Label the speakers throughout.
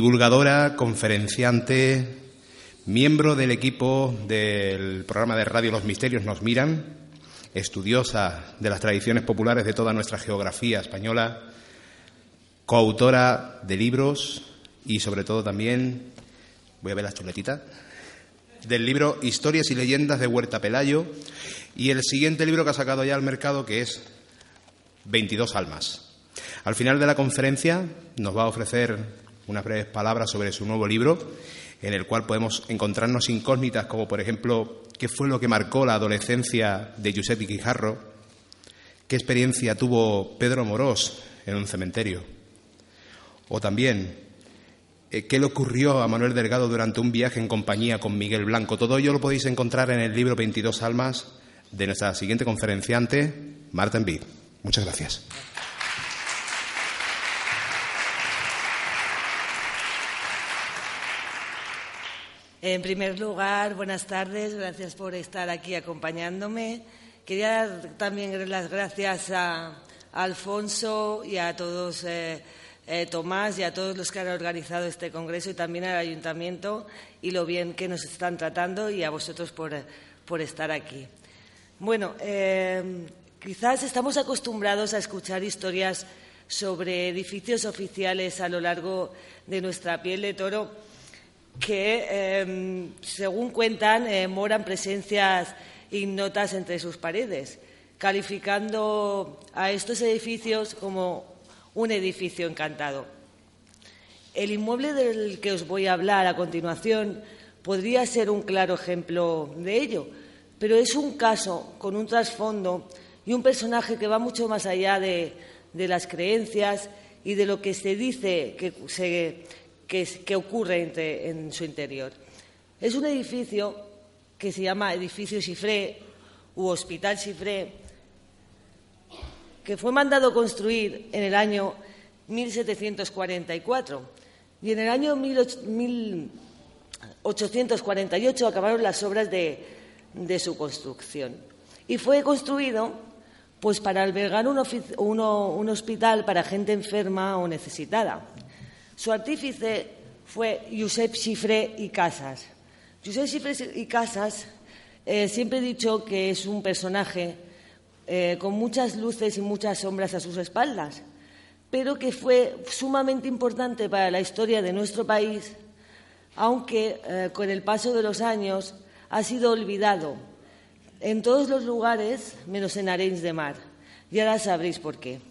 Speaker 1: divulgadora, conferenciante, miembro del equipo del programa de radio Los Misterios nos miran, estudiosa de las tradiciones populares de toda nuestra geografía española, coautora de libros y sobre todo también, voy a ver la chuletita, del libro Historias y leyendas de Huerta Pelayo y el siguiente libro que ha sacado ya al mercado que es 22 almas. Al final de la conferencia nos va a ofrecer unas breves palabras sobre su nuevo libro, en el cual podemos encontrarnos incógnitas como, por ejemplo, qué fue lo que marcó la adolescencia de Giuseppe Quijarro, qué experiencia tuvo Pedro Morós en un cementerio, o también eh, qué le ocurrió a Manuel Delgado durante un viaje en compañía con Miguel Blanco. Todo ello lo podéis encontrar en el libro 22 Almas de nuestra siguiente conferenciante, Marta Envid. Muchas gracias.
Speaker 2: En primer lugar, buenas tardes, gracias por estar aquí acompañándome. Quería también dar las gracias a, Alfonso y a todos, eh, eh, Tomás y a todos los que han organizado este congreso y también al ayuntamiento y lo bien que nos están tratando y a vosotros por, estar aquí. Bueno, eh, quizás estamos acostumbrados a escuchar historias sobre edificios oficiales a lo largo de nuestra piel de toro que, em, según cuentan, eh, moran presencias ignotas entre sus paredes, calificando a estos edificios como un edificio encantado. El inmueble del que os voy a hablar a continuación podría ser un claro ejemplo de ello, pero es un caso con un trasfondo y un personaje que va mucho más allá de, de las creencias y de lo que se dice que se que, ocurre en su interior. Es un edificio que se llama Edificio Chifré u Hospital Chifré, que fue mandado construir en el año 1744 y en el año 1848 acabaron las obras de, su construcción. Y fue construido pues para albergar un hospital para gente enferma o necesitada. Su artífice fue Josep Chifré y Casas. Josep Chifré y Casas eh, siempre he dicho que es un personaje eh, con muchas luces y muchas sombras a sus espaldas, pero que fue sumamente importante para la historia de nuestro país, aunque eh, con el paso de los años ha sido olvidado en todos los lugares menos en Arenys de Mar. Y ahora sabréis por qué.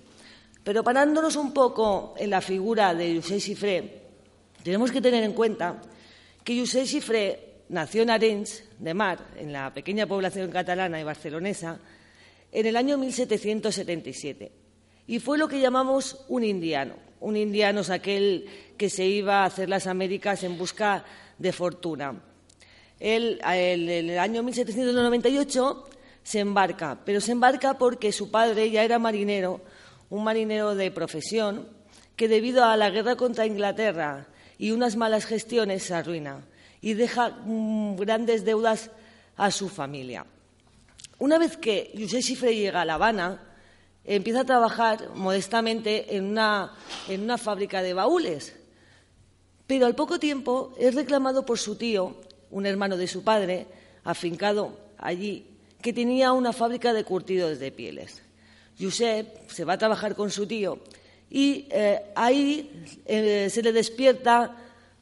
Speaker 2: Pero parándonos un poco en la figura de José Chifré, tenemos que tener en cuenta que José Chifré nació en Arenys de Mar, en la pequeña población catalana y barcelonesa, en el año 1777. Y fue lo que llamamos un indiano. Un indiano es aquel que se iba a hacer las Américas en busca de fortuna. Él, en el año 1798 se embarca, pero se embarca porque su padre ya era marinero un marinero de profesión que debido a la guerra contra Inglaterra y unas malas gestiones se arruina y deja mm, grandes deudas a su familia. Una vez que José Chifre llega a La Habana, empieza a trabajar modestamente en una, en una fábrica de baúles, pero al poco tiempo es reclamado por su tío, un hermano de su padre, afincado allí, que tenía una fábrica de curtidos de pieles. Josep se va a trabajar con su tío y eh, ahí eh, se le despierta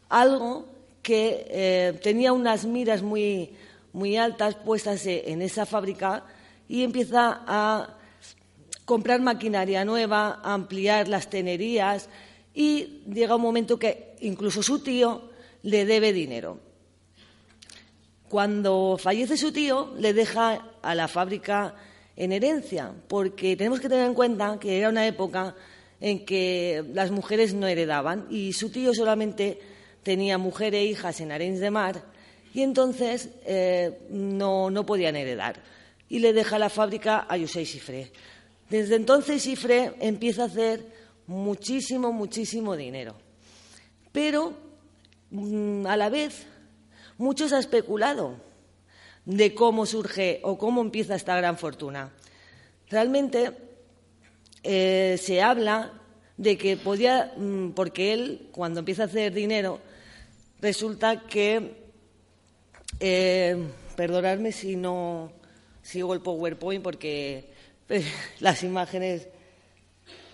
Speaker 2: algo que eh, tenía unas miras muy, muy altas puestas en esa fábrica y empieza a comprar maquinaria nueva, a ampliar las tenerías y llega un momento que incluso su tío le debe dinero. Cuando fallece su tío, le deja a la fábrica en herencia, porque tenemos que tener en cuenta que era una época en que las mujeres no heredaban y su tío solamente tenía mujer e hijas en Arenys de Mar y entonces eh, no, no, podían heredar. Y le deja la fábrica a José Sifré. Desde entonces Sifré empieza a hacer muchísimo, muchísimo dinero. Pero mm, a la vez muchos han especulado de cómo surge o cómo empieza esta gran fortuna. Realmente eh, se habla de que podía, mm, porque él, cuando empieza a hacer dinero, resulta que, eh, perdonadme si no sigo el PowerPoint porque las imágenes,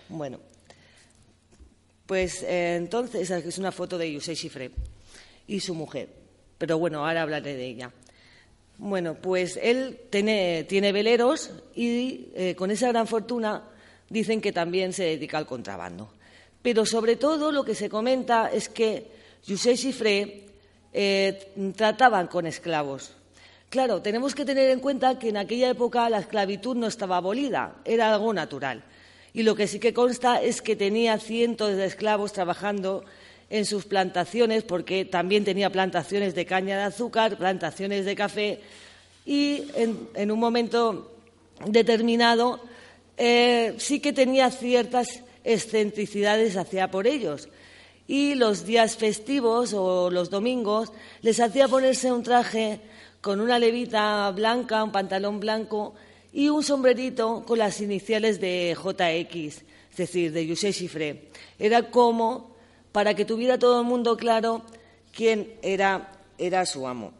Speaker 2: bueno, pues eh, entonces es una foto de Yusei Shifre y su mujer, pero bueno, ahora hablaré de ella. Bueno, pues él tiene, veleros y eh, con esa gran fortuna dicen que también se dedica al contrabando. Pero sobre todo lo que se comenta es que Yusei Chifré eh, trataban con esclavos. Claro, tenemos que tener en cuenta que en aquella época la esclavitud no estaba abolida, era algo natural. Y lo que sí que consta es que tenía cientos de esclavos trabajando en sus plantaciones, porque también tenía plantaciones de caña de azúcar, plantaciones de café, y en, un momento determinado eh, sí que tenía ciertas excentricidades hacia por ellos. Y los días festivos o los domingos les hacía ponerse un traje con una levita blanca, un pantalón blanco y un sombrerito con las iniciales de JX, es decir, de José Chiffré. Era como para que tuviera todo el mundo claro quién era, era su amo.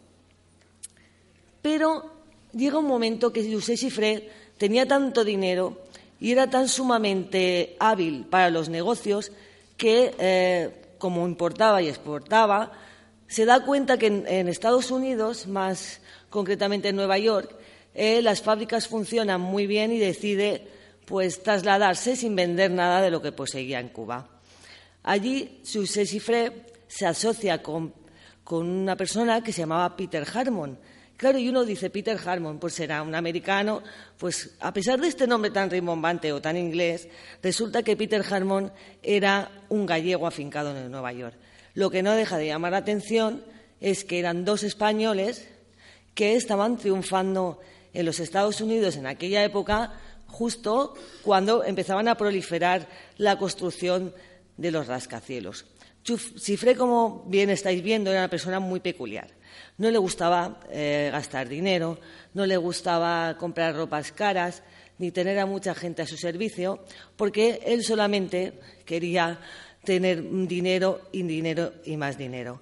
Speaker 2: Pero llega un momento que José Chiffré tenía tanto dinero y era tan sumamente hábil para los negocios que, eh, como importaba y exportaba, se da cuenta que en, Estados Unidos, más concretamente en Nueva York, eh, las fábricas funcionan muy bien y decide pues trasladarse sin vender nada de lo que poseía en Cuba. Allí Sifré se asocia con, una persona que se llamaba Peter Harmon. Claro, y uno dice Peter Harmon, pues será un americano. Pues a pesar de este nombre tan rimbombante o tan inglés, resulta que Peter Harmon era un gallego afincado en Nueva York. Lo que no deja de llamar la atención es que eran dos españoles que estaban triunfando en los Estados Unidos en aquella época, justo cuando empezaban a proliferar la construcción de los rascacielos. Cifré, como bien estáis viendo, era una persona muy peculiar. No le gustaba eh, gastar dinero, no le gustaba comprar ropas caras, ni tener a mucha gente a su servicio, porque él solamente quería tener dinero y dinero y más dinero.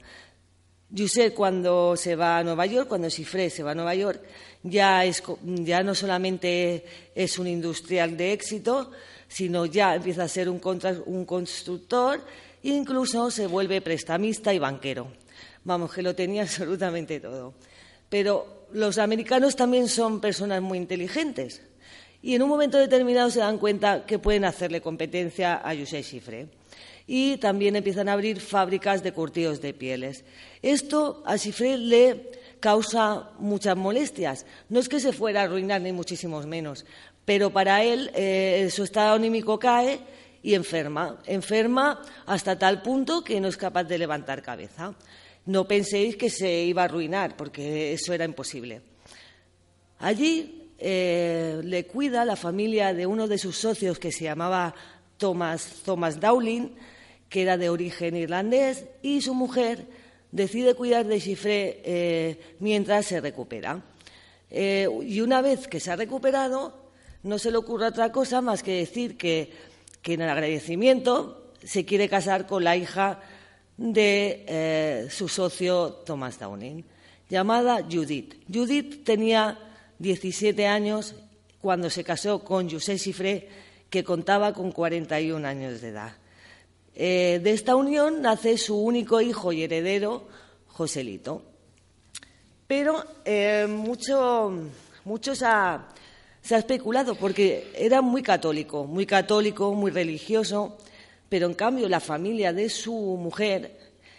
Speaker 2: José, cuando se va a Nueva York, cuando Cifré se va a Nueva York, ya, ya no solamente es un industrial de éxito, sino ya empieza a ser un, constructor incluso se vuelve prestamista y banquero. Vamos, que lo tenía absolutamente todo. Pero los americanos también son personas muy inteligentes y en un momento determinado se dan cuenta que pueden hacerle competencia a José Chifre. Y también empiezan a abrir fábricas de curtidos de pieles. Esto a Chifre le causa muchas molestias. No es que se fuera a arruinar, ni muchísimo menos, pero para él eh, su estado anímico cae y enferma. Enferma hasta tal punto que no es capaz de levantar cabeza. No penséis que se iba a arruinar, porque eso era imposible. Allí eh, le cuida la familia de uno de sus socios que se llamaba Thomas, Thomas Dowling, que era de origen irlandés, y su mujer decide cuidar de Chifré eh, mientras se recupera. y una vez que se ha recuperado, no se le ocurre otra cosa más que decir que, en el agradecimiento se quiere casar con la hija de eh, su socio Thomas Downing, llamada Judith. Judith tenía 17 años cuando se casó con José Chiffré, que contaba con 41 años de edad. Eh, de esta unión nace su único hijo y heredero, Joselito. Pero eh, mucho, muchos ha, se ha especulado porque era muy católico, muy católico, muy religioso, pero en cambio la familia de su mujer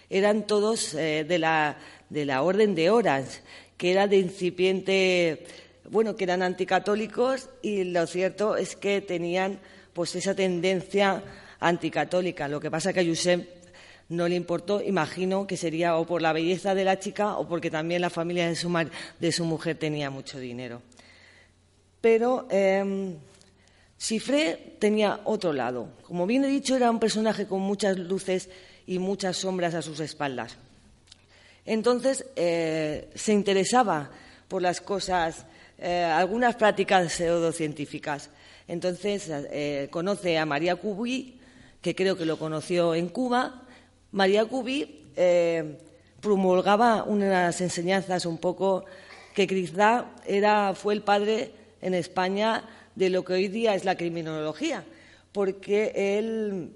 Speaker 2: eran todos eh, de, la, de la orden de Orange, que era de incipiente, bueno, que eran anticatólicos y lo cierto es que tenían pues esa tendencia anticatólica. Lo que pasa que a Josep no le importó, imagino que sería o por la belleza de la chica o porque también la familia de su, de su mujer tenía mucho dinero. Pero eh, tenía otro lado. Como bien he dicho, era un personaje con muchas luces y muchas sombras a sus espaldas. Entonces eh, se interesaba por las cosas, eh, algunas prácticas pseudocientíficas. Entonces eh, conoce a María Curie, que creo que lo conoció en Cuba, María Cubi eh, promulgaba unas enseñanzas un poco que quizá era, fue el padre en España de lo que hoy día es la criminología, porque él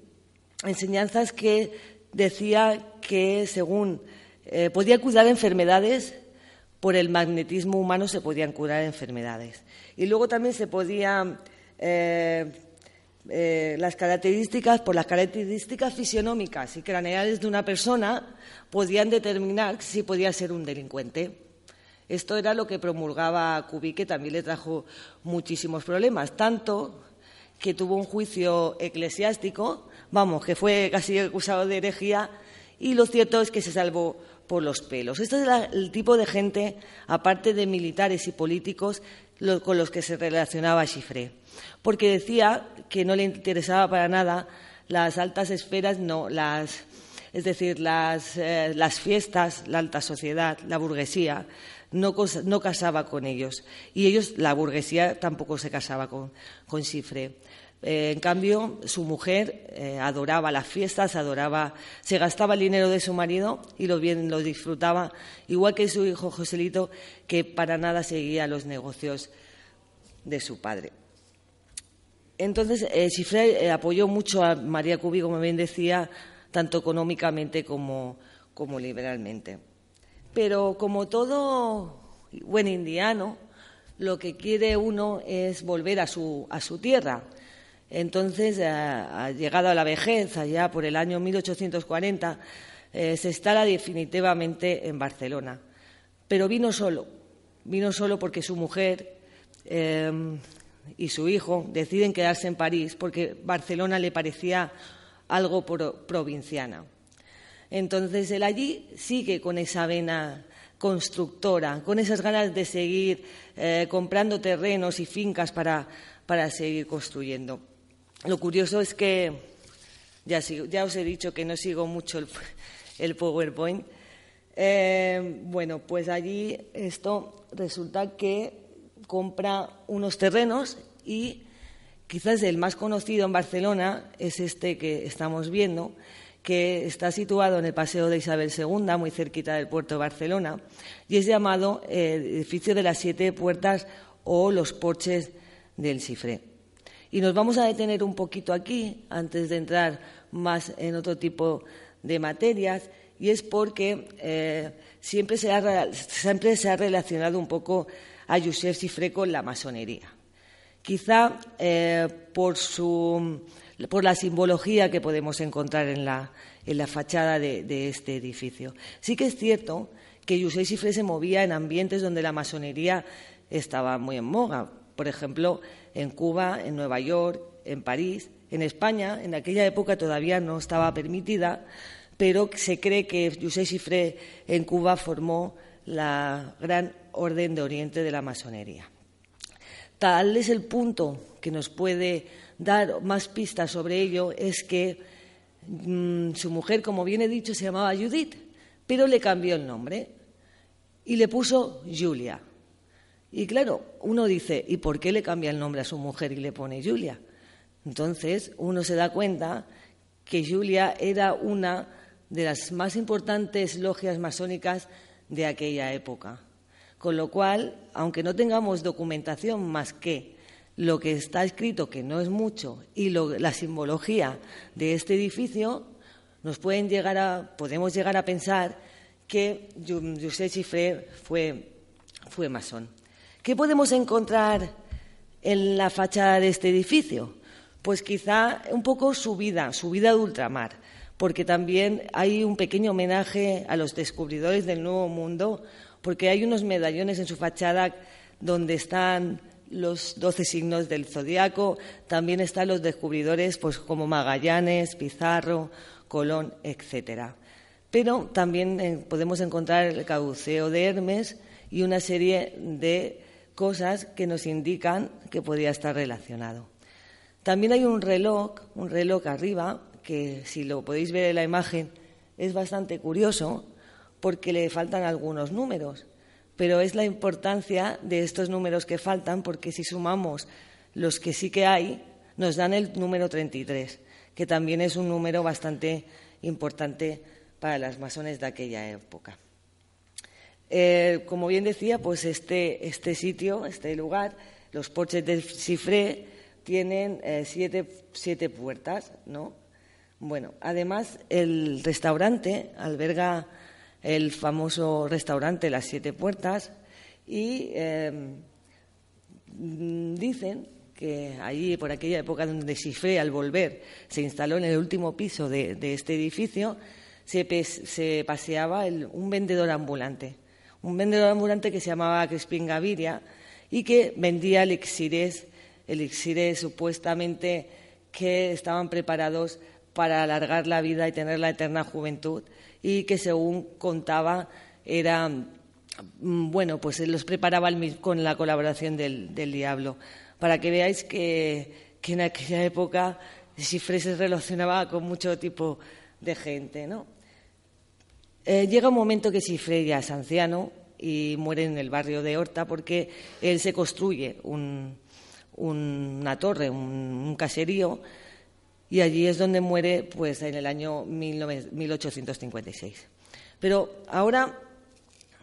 Speaker 2: enseñanzas que decía que según eh, podía curar enfermedades por el magnetismo humano se podían curar enfermedades y luego también se podía eh, eh, las características por las características fisionómicas y craneales de una persona podían determinar si podía ser un delincuente. Esto era lo que promulgaba Cubi, que también le trajo muchísimos problemas, tanto que tuvo un juicio eclesiástico, vamos, que fue casi acusado de herejía, y lo cierto es que se salvó por los pelos. Este es el tipo de gente, aparte de militares y políticos, con los que se relacionaba Chiffré, porque decía que no le interesaba para nada las altas esferas, no, las, es decir, las, eh, las fiestas, la alta sociedad, la burguesía, no, no, casaba con ellos. Y ellos, la burguesía, tampoco se casaba con, con eh, en cambio, su mujer eh, adoraba las fiestas, adoraba, se gastaba el dinero de su marido y lo bien lo disfrutaba, igual que su hijo Joselito, que para nada seguía los negocios de su padre. Entonces, eh, apoyó mucho a María Cubi, como bien decía, tanto económicamente como, como liberalmente. Pero como todo buen indiano, lo que quiere uno es volver a su, tierra. Entonces, ha llegado a la vejez, allá por el año 1840, eh, se instala definitivamente en Barcelona. Pero vino solo, vino solo porque su mujer eh, y su hijo deciden quedarse en París porque Barcelona le parecía algo provinciana. Entonces él allí sigue con esa vena constructora, con esas ganas de seguir eh, comprando terrenos y fincas para, seguir construyendo. Lo curioso es que, ya, ya, os he dicho que no sigo mucho el, PowerPoint, eh, bueno, pues allí esto resulta que compra unos terrenos y quizás el más conocido en Barcelona es este que estamos viendo, que está situado en el Paseo de Isabel II, muy cerquita del puerto de Barcelona, y es llamado eh, edificio de las siete puertas o los porches del Cifré. Y nos vamos a detener un poquito aquí, antes de entrar más en otro tipo de materias, y es porque eh, siempre, se ha, siempre se ha relacionado un poco a Josep Cifré con la masonería. Quizá eh, por su por la simbología que podemos encontrar en la, fachada de, este edificio. Sí que es cierto que José Sifré se movía en ambientes donde la masonería estaba muy en moga. Por ejemplo, en Cuba, en Nueva York, en París, en España, en aquella época todavía no estaba permitida, pero se cree que José Sifré en Cuba formó la gran orden de Oriente de la masonería. Tal es el punto que nos puede dar más pistas sobre ello es que mm, su mujer, como bien he dicho, se llamaba Judith, pero le cambió el nombre y le puso Julia. Y claro, uno dice, ¿y por qué le cambia el nombre a su mujer y le pone Julia? Entonces uno se da cuenta que Julia era una de las más importantes logias masónicas de aquella época. Con lo cual, aunque no tengamos documentación más que lo que está escrito, que no es mucho, y la simbología de este edificio, nos pueden llegar a, podemos llegar a pensar que José Chiffré fue, fue masón. ¿Qué podemos encontrar en la fachada de este edificio? Pues quizá un poco su vida, su vida de ultramar, porque también hay un pequeño homenaje a los descubridores del Nuevo Mundo, porque hay unos medallones en su fachada donde están los doce signos del zodiaco, también están los descubridores pues, como Magallanes, Pizarro, Colón, etcétera. Pero también eh, podemos encontrar el caduceo de Hermes y una serie de cosas que nos indican que podría estar relacionado. También hay un reloj, un reloj arriba, que si lo podéis ver en la imagen es bastante curioso porque le faltan algunos números pero es la importancia de estos números que faltan, porque si sumamos los que sí que hay, nos dan el número 33, que también es un número bastante importante para las masones de aquella época. Eh, como bien decía, pues este, este, sitio, este lugar, los porches de Cifré, tienen eh, siete, puertas, ¿no? Bueno, además el restaurante alberga el famoso restaurante Las Siete Puertas y em, dicen que allí, por aquella época donde Cifré, al volver, se instaló en el último piso de, este edificio, se, paseaba un vendedor ambulante. Un vendedor ambulante que se llamaba Crispin Gaviria y que vendía elixires, elixires supuestamente que estaban preparados para alargar la vida y tener la eterna juventud y que según contaba era mm, bueno pues los preparaba con la colaboración del, diablo para que veáis que, en aquella época Cifre se relacionaba con mucho tipo de gente ¿no? Eh, llega un momento que Cifre ya es anciano y muere en el barrio de Horta porque él se construye una torre, un, caserío, y allí es donde muere pues, en el año 1856. Pero ahora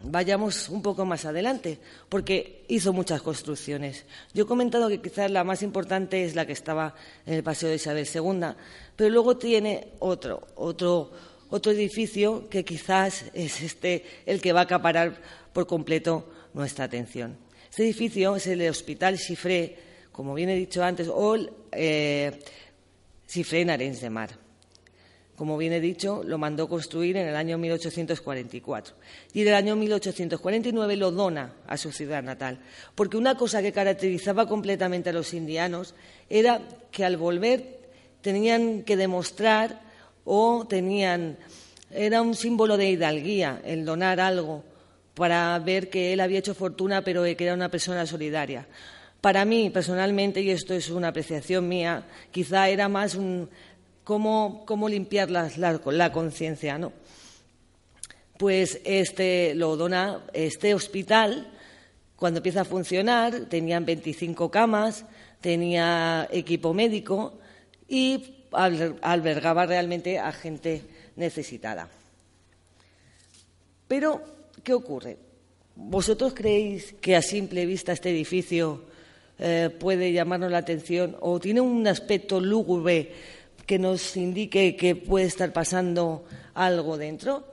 Speaker 2: vayamos un poco más adelante, porque hizo muchas construcciones. Yo he comentado que quizás la más importante es la que estaba en el Paseo de Isabel II, pero luego tiene otro, otro otro edificio que quizás es este el que va a acaparar por completo nuestra atención. Este edificio es el Hospital Chifré, como bien he dicho antes, o el eh, en Arenys de Mar. Como bien he dicho, lo mandó construir en el año 1844 y en el año 1849 lo dona a su ciudad natal, porque una cosa que caracterizaba completamente a los indianos era que al volver tenían que demostrar o tenían, era un símbolo de hidalguía el donar algo para ver que él había hecho fortuna, pero que era una persona solidaria. Para mí, personalmente, y esto es una apreciación mía, quizá era más un cómo, limpiar la, conciencia, ¿no? Pues este lo dona este hospital cuando empieza a funcionar, tenían 25 camas, tenía equipo médico y albergaba realmente a gente necesitada. Pero, ¿qué ocurre? ¿Vosotros creéis que a simple vista este edificio eh, puede llamarnos la atención o tiene un aspecto lúgubre que nos indique que puede estar pasando algo dentro?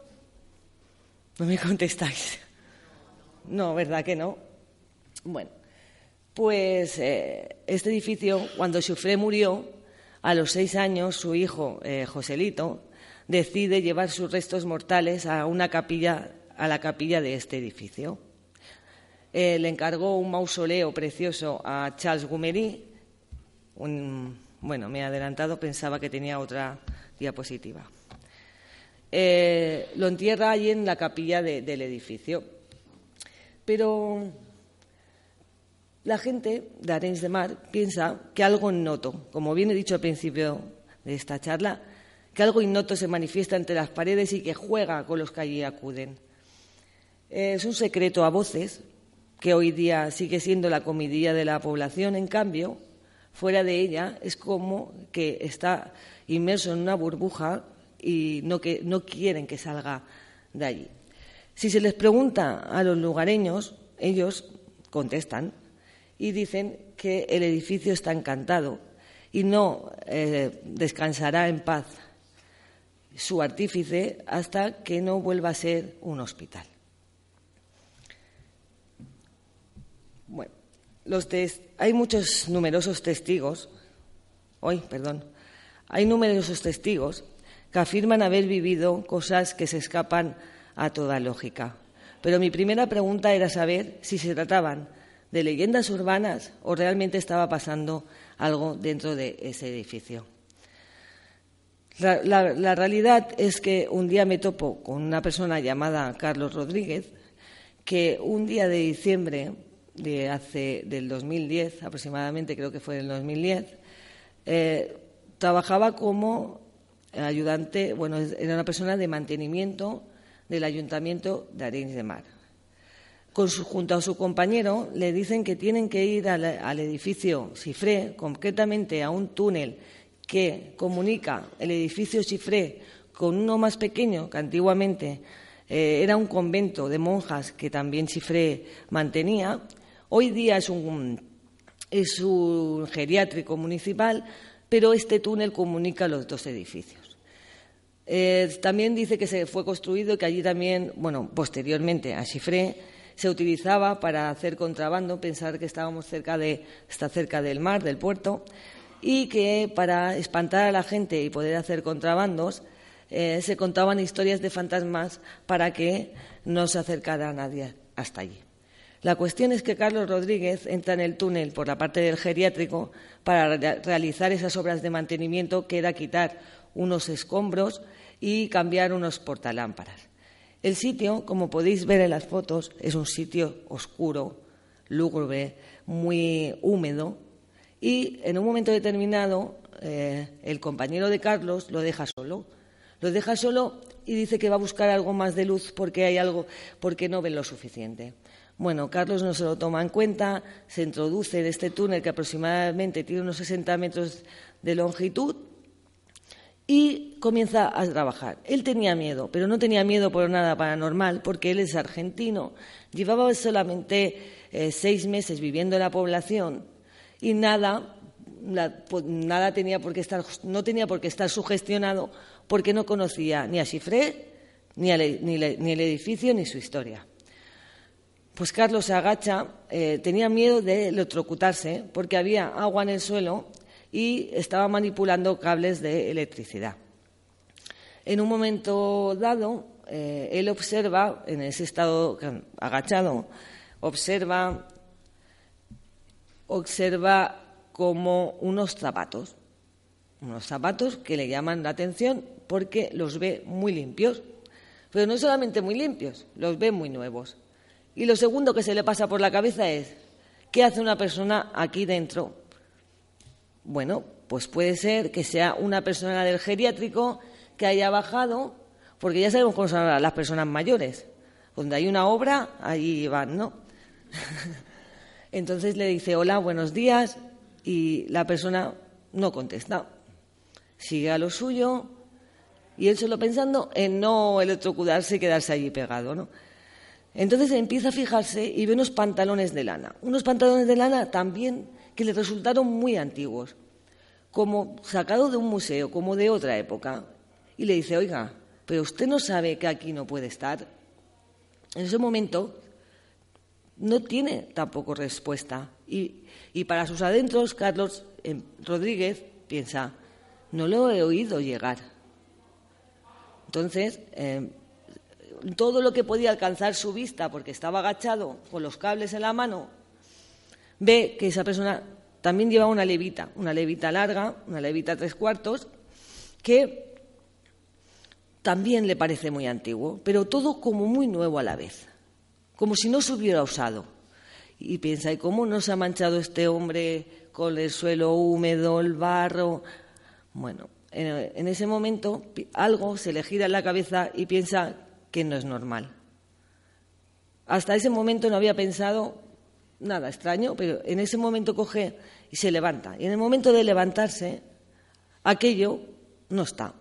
Speaker 2: No me contestáis. No, ¿verdad que no? Bueno, pues eh, este edificio, cuando Sufré murió, a los seis años, su hijo, eh, Joselito, decide llevar sus restos mortales a una capilla, a la capilla de este edificio. Eh, le encargó un mausoleo precioso a Charles Gumery. bueno, me he adelantado, pensaba que tenía otra diapositiva. Eh, lo entierra allí en la capilla del edificio. Pero la gente de Arenys de Mar piensa que algo innoto, como bien he dicho al principio de esta charla, que algo innoto se manifiesta entre las paredes y que juega con los que allí acuden. Es un secreto a voces que hoy día sigue siendo la comidilla de la población, en cambio, fuera de ella es como que está inmerso en una burbuja y no, quieren que salga de allí. Si se les pregunta a los lugareños, ellos contestan y dicen que el edificio está encantado y no eh, descansará en paz su artífice hasta que no vuelva a ser un hospital. Bueno, hay muchos numerosos testigos, hoy, perdón, hay numerosos testigos que afirman haber vivido cosas que se escapan a toda lógica. Pero mi primera pregunta era saber si se trataban de leyendas urbanas o realmente estaba pasando algo dentro de ese edificio. La, realidad es que un día me topo con una persona llamada Carlos Rodríguez, que un día de diciembre de hace, del 2010, aproximadamente creo que fue del 2010, eh, trabajaba como ayudante, bueno, era una persona de mantenimiento del Ayuntamiento de Arenys de Mar junto a su compañero, le dicen que tienen que ir al, edificio Cifré, concretamente a un túnel que comunica el edificio Chifré con uno más pequeño que antiguamente eh, era un convento de monjas que también Chifré mantenía. Hoy día es un, geriátrico municipal, pero este túnel comunica los dos edificios. Eh, también dice que se fue construido y que allí también, bueno, posteriormente a Chifré, se utilizaba para hacer contrabando, pensar que estábamos cerca de, está cerca del mar, del puerto, y que para espantar a la gente y poder hacer contrabandos eh, se contaban historias de fantasmas para que no se acercara nadie hasta allí. La cuestión es que Carlos Rodríguez entra en el túnel por la parte del geriátrico para realizar esas obras de mantenimiento que era quitar unos escombros y cambiar unos portalámparas. El sitio, como podéis ver en las fotos, es un sitio oscuro, lúgubre, muy húmedo y en un momento determinado eh, el compañero de Carlos lo deja solo. Lo deja solo y dice que va a buscar algo más de luz porque hay algo, porque no ven lo suficiente. Bueno, Carlos no se lo toma en cuenta, se introduce en este túnel que aproximadamente tiene unos 60 metros de longitud y comienza a trabajar. Él tenía miedo, pero no tenía miedo por nada paranormal, porque él es argentino. Llevaba solamente eh, seis meses viviendo en la población y nada, nada tenía por qué estar, no tenía por qué estar sugestionado porque no conocía ni a Chifré, ni, ni, el edificio, ni su historia. Pues Carlos se agacha, eh, tenía miedo de electrocutarse porque había agua en el suelo y estaba manipulando cables de electricidad. En un momento dado, eh, él observa, en ese estado agachado, observa, observa como unos zapatos, unos zapatos que le llaman la atención porque los ve muy limpios, pero no solamente muy limpios, los ve muy nuevos. Y lo segundo que se le pasa por la cabeza es, ¿qué hace una persona aquí dentro bueno, pues puede ser que sea una persona del geriátrico que haya bajado, porque ya sabemos cómo son las personas mayores. Donde hay una obra, allí van, ¿no? Entonces le dice, hola, buenos días, y la persona no contesta. Sigue a lo suyo, y él solo pensando en no electrocutarse y quedarse allí pegado, ¿no? Entonces empieza a fijarse y ve unos pantalones de lana. Unos pantalones de lana también que le resultaron muy antiguos, como sacados de un museo, como de otra época. Y le dice, oiga, pero usted no sabe que aquí no puede estar. En ese momento no tiene tampoco respuesta. Y, para sus adentros, Carlos eh, Rodríguez piensa, no lo he oído llegar. Entonces, eh, todo lo que podía alcanzar su vista, porque estaba agachado con los cables en la mano, ve que esa persona también lleva una levita, una levita larga, una levita tres cuartos, que también le parece muy antiguo, pero todo como muy nuevo a la vez, como si no se hubiera usado. Y piensa, ¿y cómo no se ha manchado este hombre con el suelo húmedo, el barro? Bueno, en ese momento algo se le gira en la cabeza y piensa que no es normal. Hasta ese momento no había pensado nada extraño, pero en ese momento coge y se levanta. Y en el momento de levantarse, aquello no está.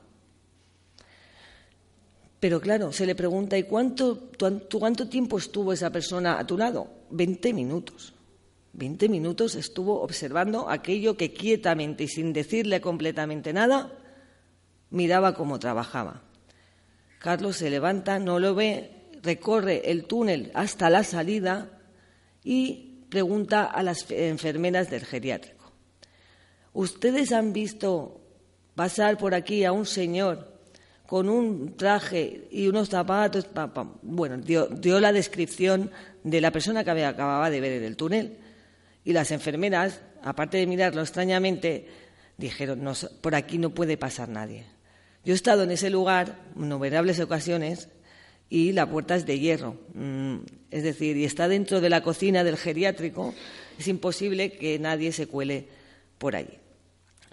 Speaker 2: Pero claro, se le pregunta, ¿y cuánto, cuánto tiempo estuvo esa persona a tu lado? Veinte minutos. Veinte minutos estuvo observando aquello que quietamente y sin decirle completamente nada, miraba cómo trabajaba. Carlos se levanta, no lo ve, recorre el túnel hasta la salida y pregunta a las enfermeras del geriátrico. ¿Ustedes han visto pasar por aquí a un señor con un traje y unos zapatos? Bueno, dio, la descripción de la persona que acababa de ver en el túnel. Y las enfermeras, aparte de mirarlo extrañamente, dijeron, por aquí no puede pasar nadie. Yo he estado en ese lugar en innumerables ocasiones y la puerta es de hierro. Mm, es decir, y está dentro de la cocina del geriátrico, es imposible que nadie se cuele por allí.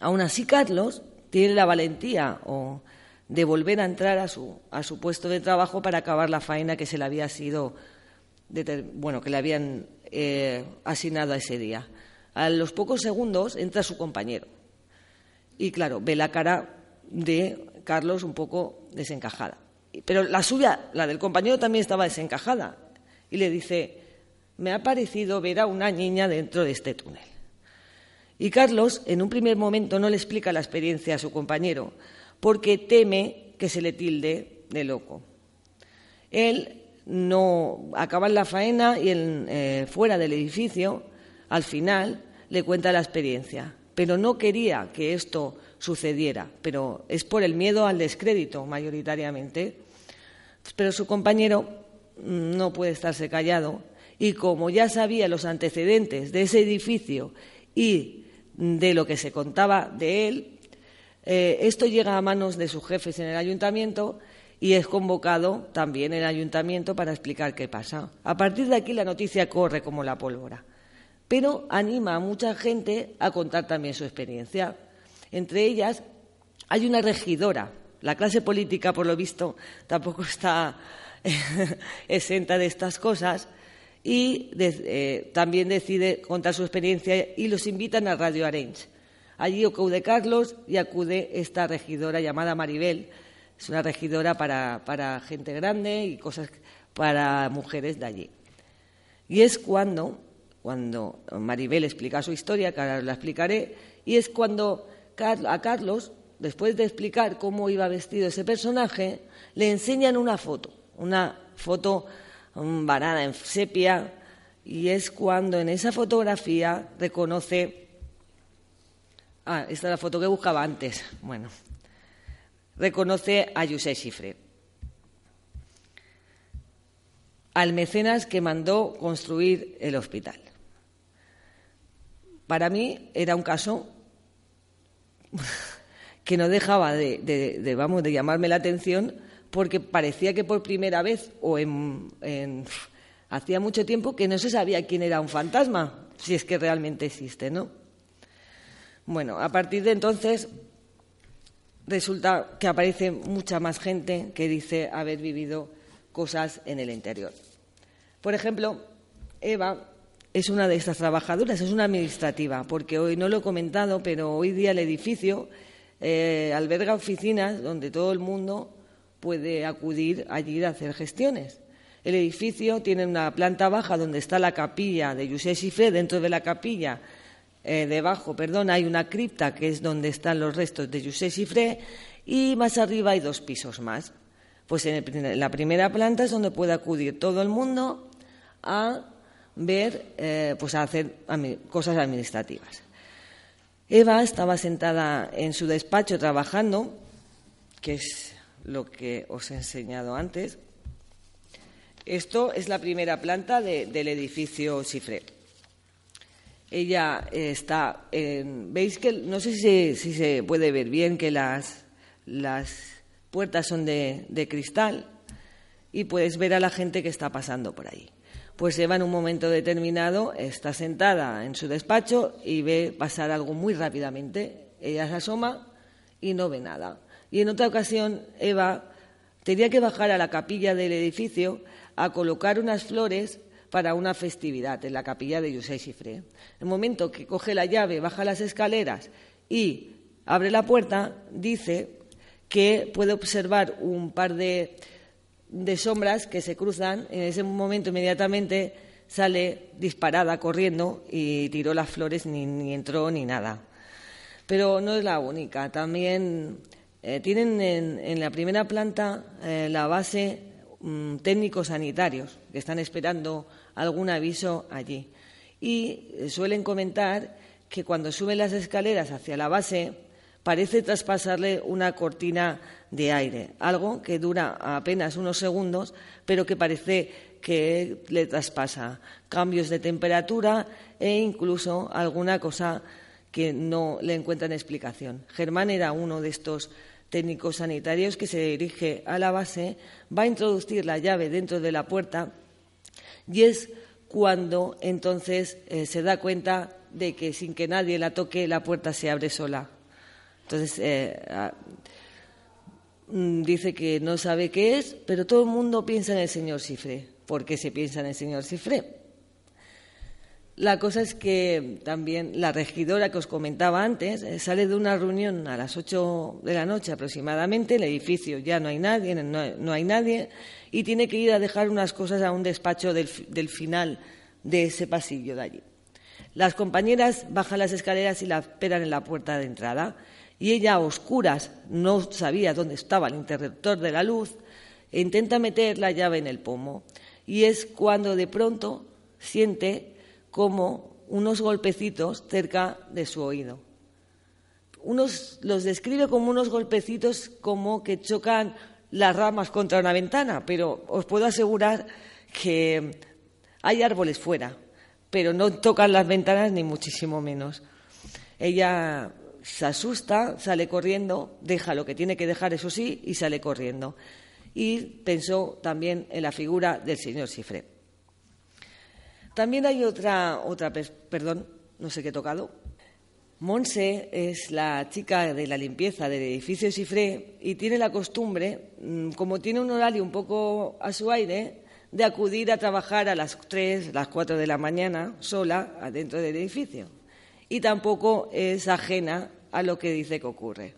Speaker 2: Aún así, Carlos tiene la valentía de volver a entrar a su, a su puesto de trabajo para acabar la faena que se le había sido, bueno, que le habían eh, asignado a ese día. A los pocos segundos entra su compañero y claro, ve la cara de Carlos un poco desencajada. Pero la suya, la del compañero, también estaba desencajada. Y le dice, me ha parecido ver a una niña dentro de este túnel. Y Carlos, en un primer momento, no le explica la experiencia a su compañero, porque teme que se le tilde de loco. Él no acaba en la faena y eh, fuera del edificio, al final, le cuenta la experiencia. Pero no quería que esto sucediera, pero es por el miedo al descrédito mayoritariamente. Pero su compañero no puede estarse callado y como ya sabía los antecedentes de ese edificio y de lo que se contaba de él, eh, esto llega a manos de sus jefes en el ayuntamiento y es convocado también el ayuntamiento para explicar qué pasa. A partir de aquí la noticia corre como la pólvora, pero anima a mucha gente a contar también su experiencia. Entre ellas hay una regidora. La clase política, por lo visto, tampoco está exenta de estas cosas y eh, también decide contar su experiencia y los invitan a Radio Arenys. Allí acude Carlos y acude esta regidora llamada Maribel. Es una regidora para, para gente grande y cosas para mujeres de allí. Y es cuando, cuando Maribel explica su historia, que ahora la explicaré, y es cuando a Carlos, después de explicar cómo iba vestido ese personaje, le enseñan una foto, una foto varada en sepia, y es cuando en esa fotografía reconoce. Ah, esta es la foto que buscaba antes. Bueno, reconoce a José Chifre, al mecenas que mandó construir el hospital. Para mí era un caso que no dejaba de, vamos, de llamarme la atención porque parecía que por primera vez o en, hacía mucho tiempo que no se sabía quién era un fantasma, si es que realmente existe, ¿no? Bueno, a partir de entonces resulta que aparece mucha más gente que dice haber vivido cosas en el interior. Por ejemplo, Eva es una de estas trabajadoras, es una administrativa, porque hoy no lo he comentado, pero hoy día el edificio eh, alberga oficinas donde todo el mundo puede acudir allí a hacer gestiones. El edificio tiene una planta baja donde está la capilla de José Chifré. Dentro de la capilla, eh, debajo, perdón, hay una cripta que es donde están los restos de José Chifré y más arriba hay dos pisos más. Pues en, la primera planta es donde puede acudir todo el mundo a ver, eh, pues a hacer cosas administrativas. Eva estaba sentada en su despacho trabajando, que es lo que os he enseñado antes. Esto es la primera planta del edificio Cifre. Ella está, en, veis que no sé si, se puede ver bien que las, puertas son de, de cristal y puedes ver a la gente que está pasando por ahí pues Eva en un momento determinado está sentada en su despacho y ve pasar algo muy rápidamente. Ella se asoma y no ve nada. Y en otra ocasión, Eva tenía que bajar a la capilla del edificio a colocar unas flores para una festividad en la capilla de José Chifré. En el momento que coge la llave, baja las escaleras y abre la puerta, dice que puede observar un par de, sombras que se cruzan. En ese momento, inmediatamente, sale disparada, corriendo, y tiró las flores, ni, entró ni nada. Pero no es la única. También eh, tienen en, la primera planta eh, la base mm, técnicos sanitarios que están esperando algún aviso allí. Y eh, suelen comentar que cuando suben las escaleras hacia la base parece traspasarle una cortina de aire, algo que dura apenas unos segundos, pero que parece que le traspasa cambios de temperatura e incluso alguna cosa que no le encuentran explicación. Germán era uno de estos técnicos sanitarios que se dirige a la base, va a introducir la llave dentro de la puerta y es cuando entonces eh, se da cuenta de que sin que nadie la toque la puerta se abre sola. Entonces eh, mm, dice que no sabe qué es, pero todo el mundo piensa en el señor Cifré. ¿Por qué se piensa en el señor Cifré? La cosa es que también la regidora que os comentaba antes eh, sale de una reunión a las ocho de la noche aproximadamente, el edificio ya no hay nadie, no hay, nadie, y tiene que ir a dejar unas cosas a un despacho del final de ese pasillo de allí. Las compañeras bajan las escaleras y la esperan en la puerta de entrada, y ella a oscuras no sabía dónde estaba el interruptor de la luz, e intenta meter la llave en el pomo, y es cuando de pronto siente como unos golpecitos cerca de su oído. Unos los describe como unos golpecitos como que chocan las ramas contra una ventana, pero os puedo asegurar que hay árboles fuera, pero no tocan las ventanas ni muchísimo menos. Ella se asusta, sale corriendo, deja lo que tiene que dejar, eso sí, y sale corriendo. Y pensó también en la figura del señor Cifré. También hay otra, otra, perdón, no sé qué he tocado. Monse es la chica de la limpieza del edificio Sifré y tiene la costumbre, mm, como tiene un horario un poco a su aire, de acudir a trabajar a las 3, las 4 de la mañana sola adentro del edificio. Y tampoco es ajena a lo que dice que ocurre.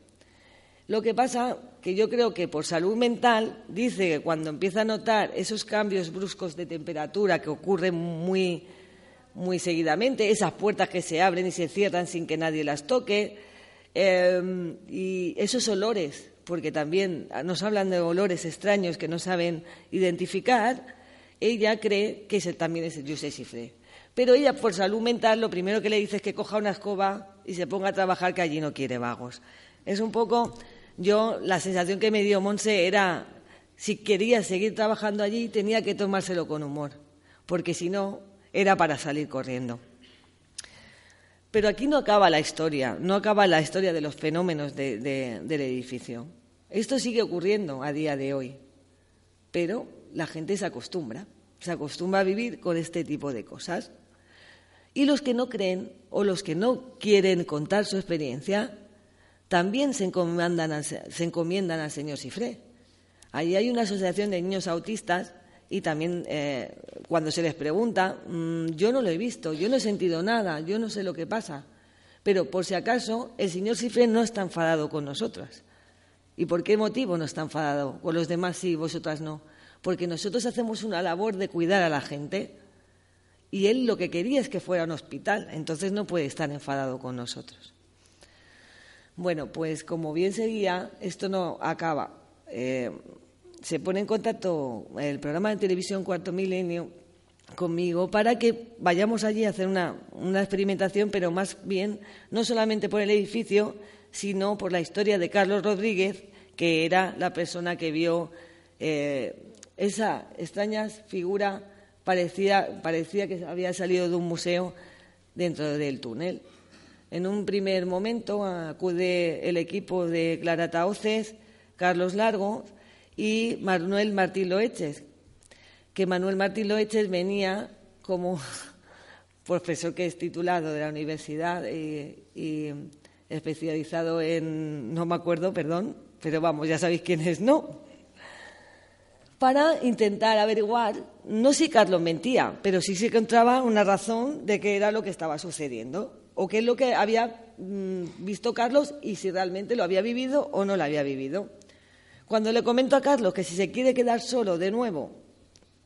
Speaker 2: Lo que pasa que yo creo que por salud mental dice que cuando empieza a notar esos cambios bruscos de temperatura que ocurren muy, muy seguidamente, esas puertas que se abren y se cierran sin que nadie las toque, em, y esos olores, porque también nos hablan de olores extraños que no saben identificar, ella cree que ese también es el Yusei Pero ella, por salud mental, lo primero que le dice es que coja una escoba y se ponga a trabajar, que allí no quiere vagos. Es un poco yo la sensación que me dio Monse era, si quería seguir trabajando allí, tenía que tomárselo con humor, porque si no, era para salir corriendo. Pero aquí no acaba la historia, no acaba la historia de los fenómenos del edificio. Esto sigue ocurriendo a día de hoy, pero la gente se acostumbra, se acostumbra a vivir con este tipo de cosas. Y los que no creen o los que no quieren contar su experiencia también se encomiendan, al, señor Cifré. Ahí hay una asociación de niños autistas y también eh, cuando se les pregunta, mm, yo no lo he visto, yo no he sentido nada, yo no sé lo que pasa. Pero por si acaso, el señor Cifré no está enfadado con nosotras. ¿Y por qué motivo no está enfadado? Con los demás sí, vosotras no. Porque nosotros hacemos una labor de cuidar a la gente y él lo que quería es que fuera un hospital, entonces no puede estar enfadado con nosotros. Bueno, pues como bien seguía, esto no acaba. Eh, se pone en contacto el programa de televisión Cuarto Milenio conmigo para que vayamos allí a hacer una, experimentación, pero más bien no solamente por el edificio, sino por la historia de Carlos Rodríguez, que era la persona que vio eh, esa extraña figura, parecía, parecía que había salido de un museo dentro del túnel. En un primer momento acude el equipo de Clara Taoces, Carlos Largo y Manuel Martín Loeches, que Manuel Martín Loeches venía como profesor que es titulado de la universidad y, especializado en, no me acuerdo, perdón, pero vamos, ya sabéis quién es, no, para intentar averiguar, no si Carlos mentía, pero sí se encontraba una razón de qué era lo que estaba sucediendo o qué es lo que había mm, visto Carlos y si realmente lo había vivido o no lo había vivido. Cuando le comento a Carlos que si se quiere quedar solo de nuevo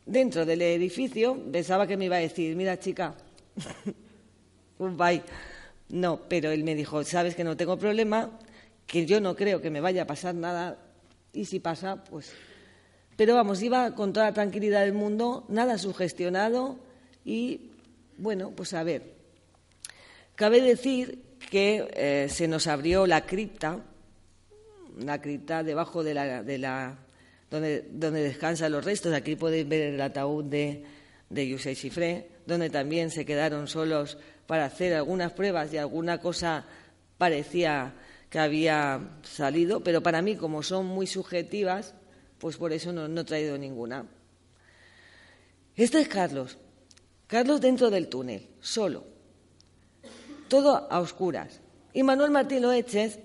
Speaker 2: dentro del edificio, pensaba que me iba a decir, mira chica. No, pero él me dijo, sabes que no tengo problema, que yo no creo que me vaya a pasar nada y si pasa, pues... Pero vamos, iba con toda la tranquilidad del mundo, nada sugestionado y, bueno, pues a ver, Cabe decir que eh, se nos abrió la cripta, la cripta debajo de la, donde, descansan los restos. Aquí podéis ver el ataúd de, de Yusei Chifré, donde también se quedaron solos para hacer algunas pruebas y alguna cosa parecía que había salido, pero para mí, como son muy subjetivas, pues por eso no, no he traído ninguna. Este es Carlos. Carlos dentro del túnel, solo todo a oscuras. Y Manuel Martín Loeches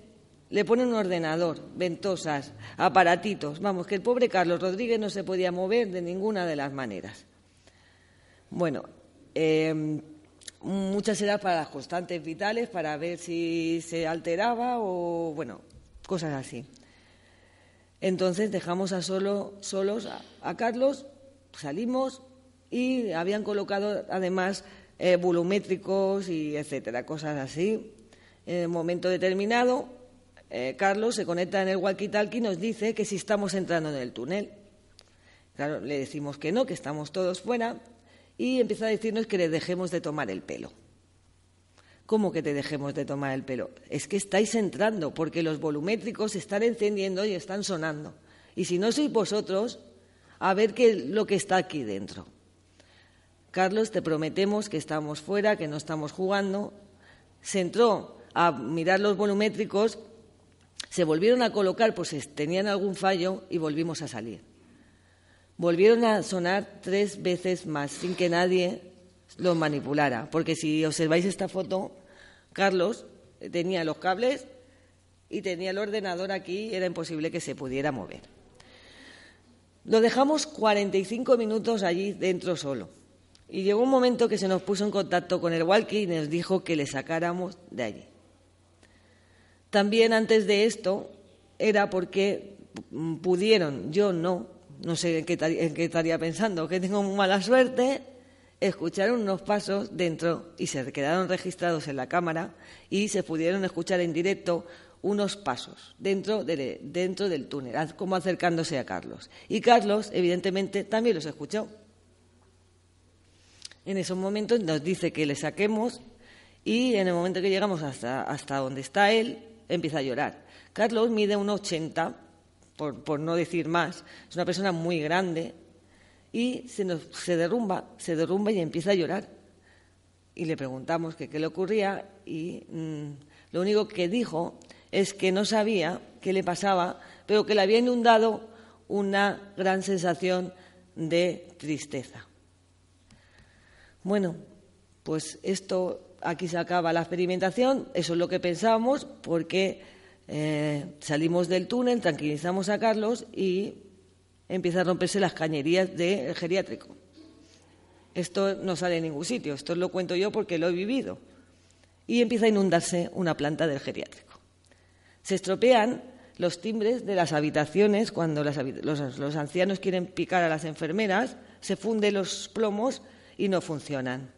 Speaker 2: le pone un ordenador, ventosas, aparatitos. Vamos, que el pobre Carlos Rodríguez no se podía mover de ninguna de las maneras. Bueno, em, muchas eran para las constantes vitales, para ver si se alteraba o, bueno, cosas así. Entonces dejamos a solo, solos a, Carlos, salimos y habían colocado además eh, volumétricos y etcétera, cosas así. En el momento determinado, eh, Carlos se conecta en el walkie-talkie y nos dice que si estamos entrando en el túnel. Claro, le decimos que no, que estamos todos fuera y empieza a decirnos que le dejemos de tomar el pelo. ¿Cómo que te dejemos de tomar el pelo? Es que estáis entrando porque los volumétricos están encendiendo y están sonando. Y si no sois vosotros, a ver qué lo que está aquí dentro. Carlos, te prometemos que estamos fuera, que no estamos jugando. Se entró a mirar los volumétricos, se volvieron a colocar pues tenían algún fallo y volvimos a salir. Volvieron a sonar tres veces más sin que nadie los manipulara, porque si observáis esta foto, Carlos tenía los cables y tenía el ordenador aquí, era imposible que se pudiera mover. Lo dejamos 45 minutos allí dentro solo. Y llegó un momento que se nos puso en contacto con el walkie y nos dijo que le sacáramos de allí. También antes de esto era porque pudieron, yo no, no sé en qué, en qué estaría pensando, que tengo mala suerte, escucharon unos pasos dentro y se quedaron registrados en la cámara y se pudieron escuchar en directo unos pasos dentro, dentro del túnel, como acercándose a Carlos. Y Carlos, evidentemente, también los escuchó. En esos momentos nos dice que le saquemos y en el momento que llegamos hasta, hasta donde está él, empieza a llorar. Carlos mide un 80, por, por no decir más, es una persona muy grande, y se, nos, se derrumba, se derrumba y empieza a llorar. Y le preguntamos qué le ocurría y mm, lo único que dijo es que no sabía qué le pasaba, pero que le había inundado una gran sensación de tristeza. Bueno, pues esto aquí se acaba la experimentación, eso es lo que pensábamos, porque eh, salimos del túnel, tranquilizamos a Carlos y empieza a romperse las cañerías del geriátrico. Esto no sale en ningún sitio, esto lo cuento yo porque lo he vivido. Y empieza a inundarse una planta del geriátrico. Se estropean los timbres de las habitaciones cuando los, ancianos quieren picar a las enfermeras, se funden los plomos y no funcionan.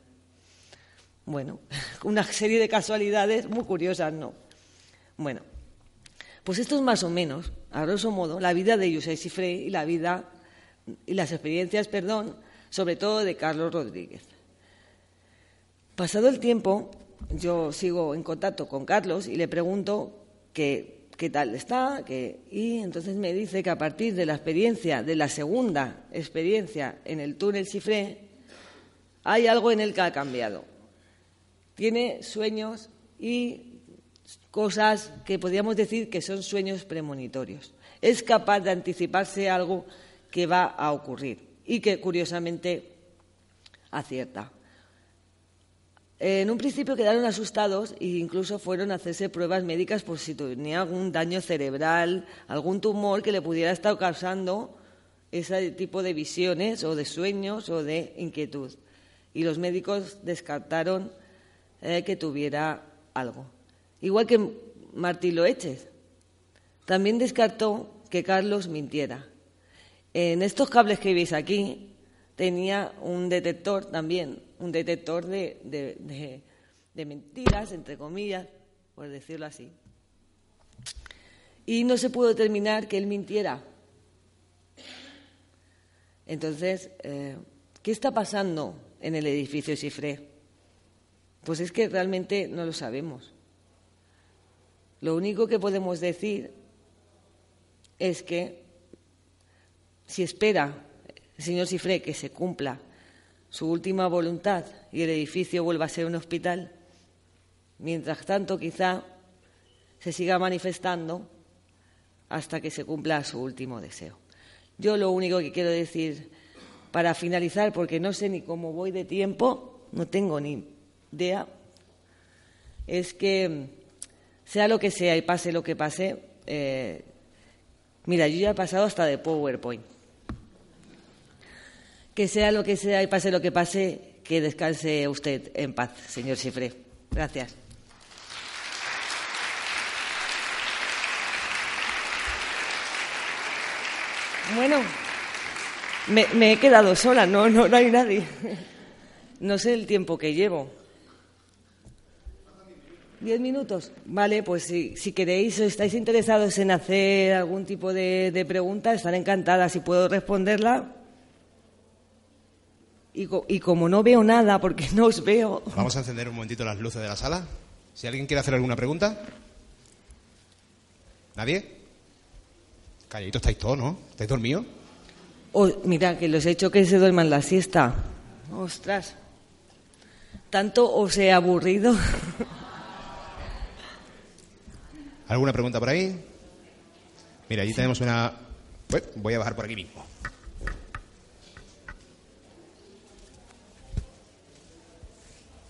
Speaker 2: Bueno, una serie de casualidades muy curiosas, ¿no? Bueno, pues esto es más o menos, a grosso modo, la vida de José Cifré y la vida y las experiencias, perdón, sobre todo de Carlos Rodríguez. Pasado el tiempo, yo sigo en contacto con Carlos y le pregunto qué, tal está, y entonces me dice que a partir de la experiencia, de la segunda experiencia en el túnel Cifré, hay algo en él que ha cambiado. Tiene sueños y cosas que podríamos decir que son sueños premonitorios. Es capaz de anticiparse algo que va a ocurrir y que curiosamente acierta. En un principio quedaron asustados e incluso fueron a hacerse pruebas médicas por si tenía algún daño cerebral, algún tumor que le pudiera estar causando ese tipo de visiones o de sueños o de inquietud. Y los médicos descartaron eh, que tuviera algo igual que Martín Loeches. También descartó que Carlos mintiera. En estos cables que veis aquí tenía un detector también, un detector de, mentiras, entre comillas, por decirlo así. Y no se pudo determinar que él mintiera. Entonces, eh, ¿qué está pasando en el edificio Cifré? Pues es que realmente no lo sabemos. Lo único que podemos decir es que si espera el señor Cifré que se cumpla su última voluntad y el edificio vuelva a ser un hospital, mientras tanto quizá se siga manifestando hasta que se cumpla su último deseo. Yo lo único que quiero decir para finalizar, porque no sé ni cómo voy de tiempo, no tengo ni idea, es que sea lo que sea y pase lo que pase, eh, mira, yo ya he pasado hasta de PowerPoint. Que sea lo que sea y pase lo que pase, que descanse usted en paz, señor Chifré. Gracias. Bueno, me, he quedado sola, no, no, no hay nadie. No sé el tiempo que llevo. ¿Diez minutos? Vale, pues si, si queréis o estáis interesados en hacer algún tipo de, de pregunta, estaré encantada si puedo responderla. Y, y, como no veo nada, porque no os veo.
Speaker 1: Vamos a encender un momentito las luces de la sala. Si alguien quiere hacer alguna pregunta. ¿Nadie? Calladito estáis todos, ¿no? ¿Estáis dormidos?
Speaker 2: Oh, mira, que los he hecho que se duerman la siesta. Ostras. ¿Tanto os he aburrido?
Speaker 1: ¿Alguna pregunta por ahí? Mira, allí tenemos una... voy a bajar por aquí mismo.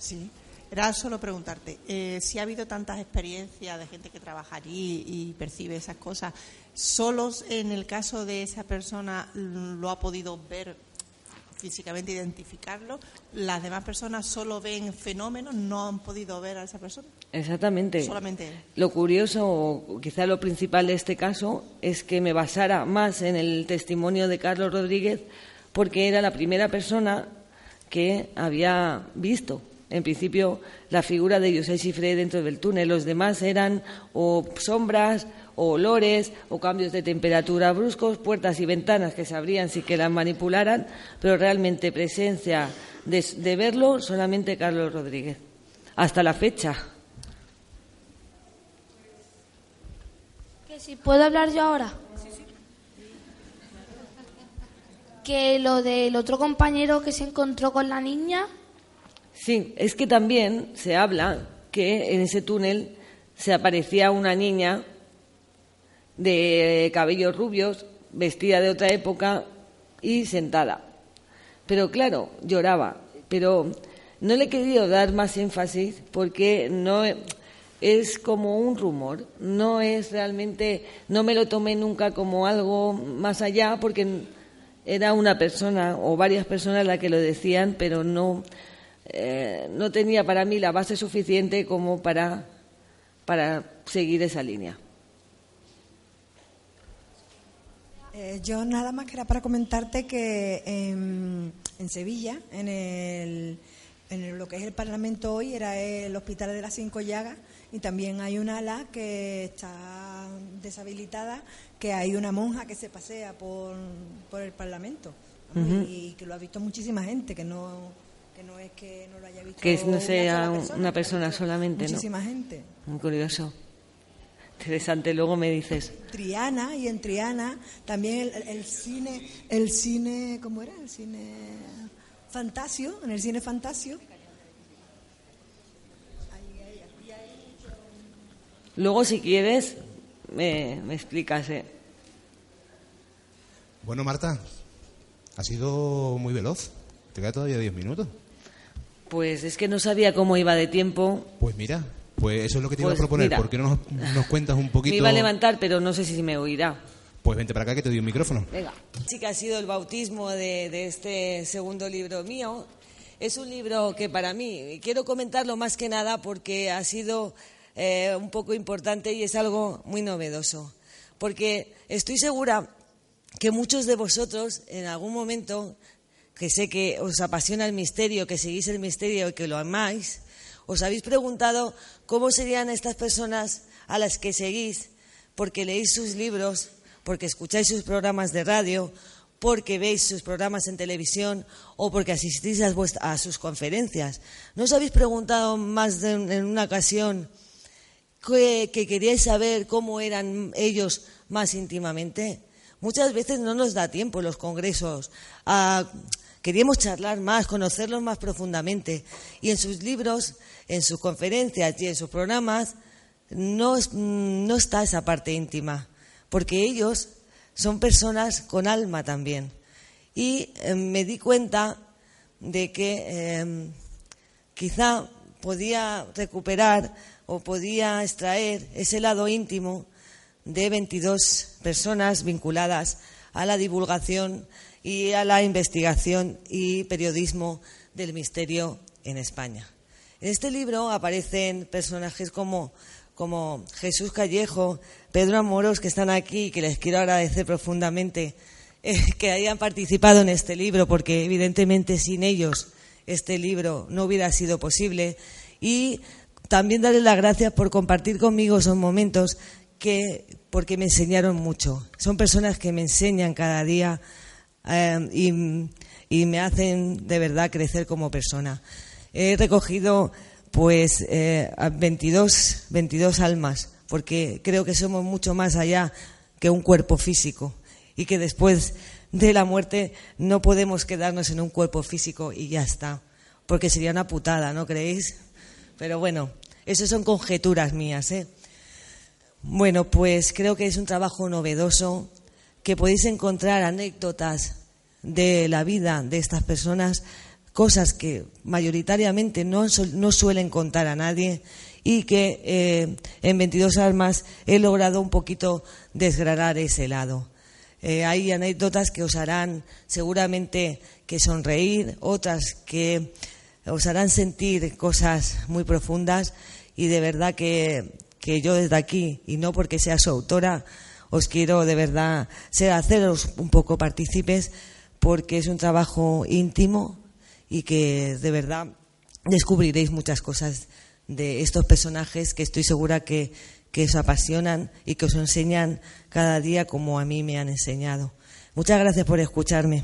Speaker 3: Sí. Era solo preguntarte, eh, si ha habido tantas experiencias de gente que trabaja allí y percibe esas cosas, ¿solo en el caso de esa persona lo ha podido ver físicamente, identificarlo? ¿Las demás personas solo ven fenómenos, no han podido ver a esa persona?
Speaker 2: Exactamente.
Speaker 3: Solamente
Speaker 2: Lo curioso, o quizá lo principal de este caso, es que me basara más en el testimonio de Carlos Rodríguez, porque era la primera persona que había visto en principio, la figura de José Chifré dentro del túnel. Los demás eran o sombras, o olores, o cambios de temperatura bruscos, puertas y ventanas que se abrían sin que las manipularan, pero realmente presencia de, verlo solamente Carlos Rodríguez. Hasta la fecha.
Speaker 4: Que si puedo hablar yo ahora. Que lo del otro compañero que se encontró con la niña
Speaker 2: Sí, es que también se habla que en ese túnel se aparecía una niña de cabellos rubios, vestida de otra época y sentada. Pero claro, lloraba. Pero no le he querido dar más énfasis porque no es como un rumor, no es realmente, no me lo tomé nunca como algo más allá porque era una persona o varias personas las que lo decían, pero no eh, no tenía para mí la base suficiente como para, para seguir esa línea.
Speaker 5: Eh, yo nada más que era para comentarte que en, Sevilla, en, el, en lo que es el Parlamento hoy, era el Hospital de las Cinco Llagas y también hay un ala que está deshabilitada, que hay una monja que se pasea por, por el Parlamento. Y que lo ha visto muchísima gente, que no que no es que no lo haya visto
Speaker 2: que no sea una persona, solamente
Speaker 5: muchísima gente.
Speaker 2: Muy curioso interesante. Luego me dices.
Speaker 5: Triana y en Triana también el, cine el cine cómo era el cine Fantasio en el cine Fantasio.
Speaker 2: Luego si quieres me, me explicas eh.
Speaker 1: bueno Marta ha sido muy veloz. Te queda todavía 10 minutos.
Speaker 2: Pues es que no sabía cómo iba de tiempo.
Speaker 1: Pues mira, pues eso es lo que te iba a pues proponer. ¿Por qué no nos, cuentas un poquito?
Speaker 2: Me iba a levantar, pero no sé si me oirá.
Speaker 1: Pues vente para acá que te doy un micrófono.
Speaker 2: Venga. Sí que ha sido el bautismo de, este segundo libro mío. Es un libro que para mí, quiero comentarlo más que nada porque ha sido eh, un poco importante y es algo muy novedoso. Porque estoy segura que muchos de vosotros en algún momento que sé que os apasiona el misterio, que seguís el misterio y que lo amáis, os habéis preguntado cómo serían estas personas a las que seguís, porque leéis sus libros, porque escucháis sus programas de radio, porque veis sus programas en televisión o porque asistís a, sus conferencias. ¿No os habéis preguntado más de, en una ocasión que, que queríais saber cómo eran ellos más íntimamente? Muchas veces no nos da tiempo en los congresos a Queríamos charlar más, conocerlos más profundamente. Y en sus libros, en sus conferencias y en sus programas no, no está esa parte íntima, porque ellos son personas con alma también. Y eh, me di cuenta de que eh, quizá podía recuperar o podía extraer ese lado íntimo de 22 personas vinculadas a la divulgación y a la investigación y periodismo del misterio en España. En este libro aparecen personajes como, como Jesús Callejo, Pedro Amoros, que están aquí y que les quiero agradecer profundamente eh, que hayan participado en este libro, porque evidentemente sin ellos este libro no hubiera sido posible. Y también darles las gracias por compartir conmigo esos momentos que, porque me enseñaron mucho. Son personas que me enseñan cada día eh, y, me hacen de verdad crecer como persona. He recogido pues 22, eh, 22 almas, porque creo que somos mucho más allá que un cuerpo físico y que después de la muerte no podemos quedarnos en un cuerpo físico y ya está, porque sería una putada, ¿no creéis? Pero bueno, eso son conjeturas mías, ¿eh? Bueno, pues creo que es un trabajo novedoso, que podéis encontrar anécdotas de la vida de estas personas, cosas que mayoritariamente no, no suelen contar a nadie y que eh, en 22 almas he logrado un poquito desgranar ese lado. Eh, hay anécdotas que os harán seguramente que sonreír, otras que os harán sentir cosas muy profundas y de verdad que, yo desde aquí, y no porque sea su autora, os quiero de verdad ser, haceros un poco partícipes porque es un trabajo íntimo y que de verdad descubriréis muchas cosas de estos personajes que estoy segura que que os apasionan y que os enseñan cada día como a mí me han enseñado. Muchas gracias por escucharme.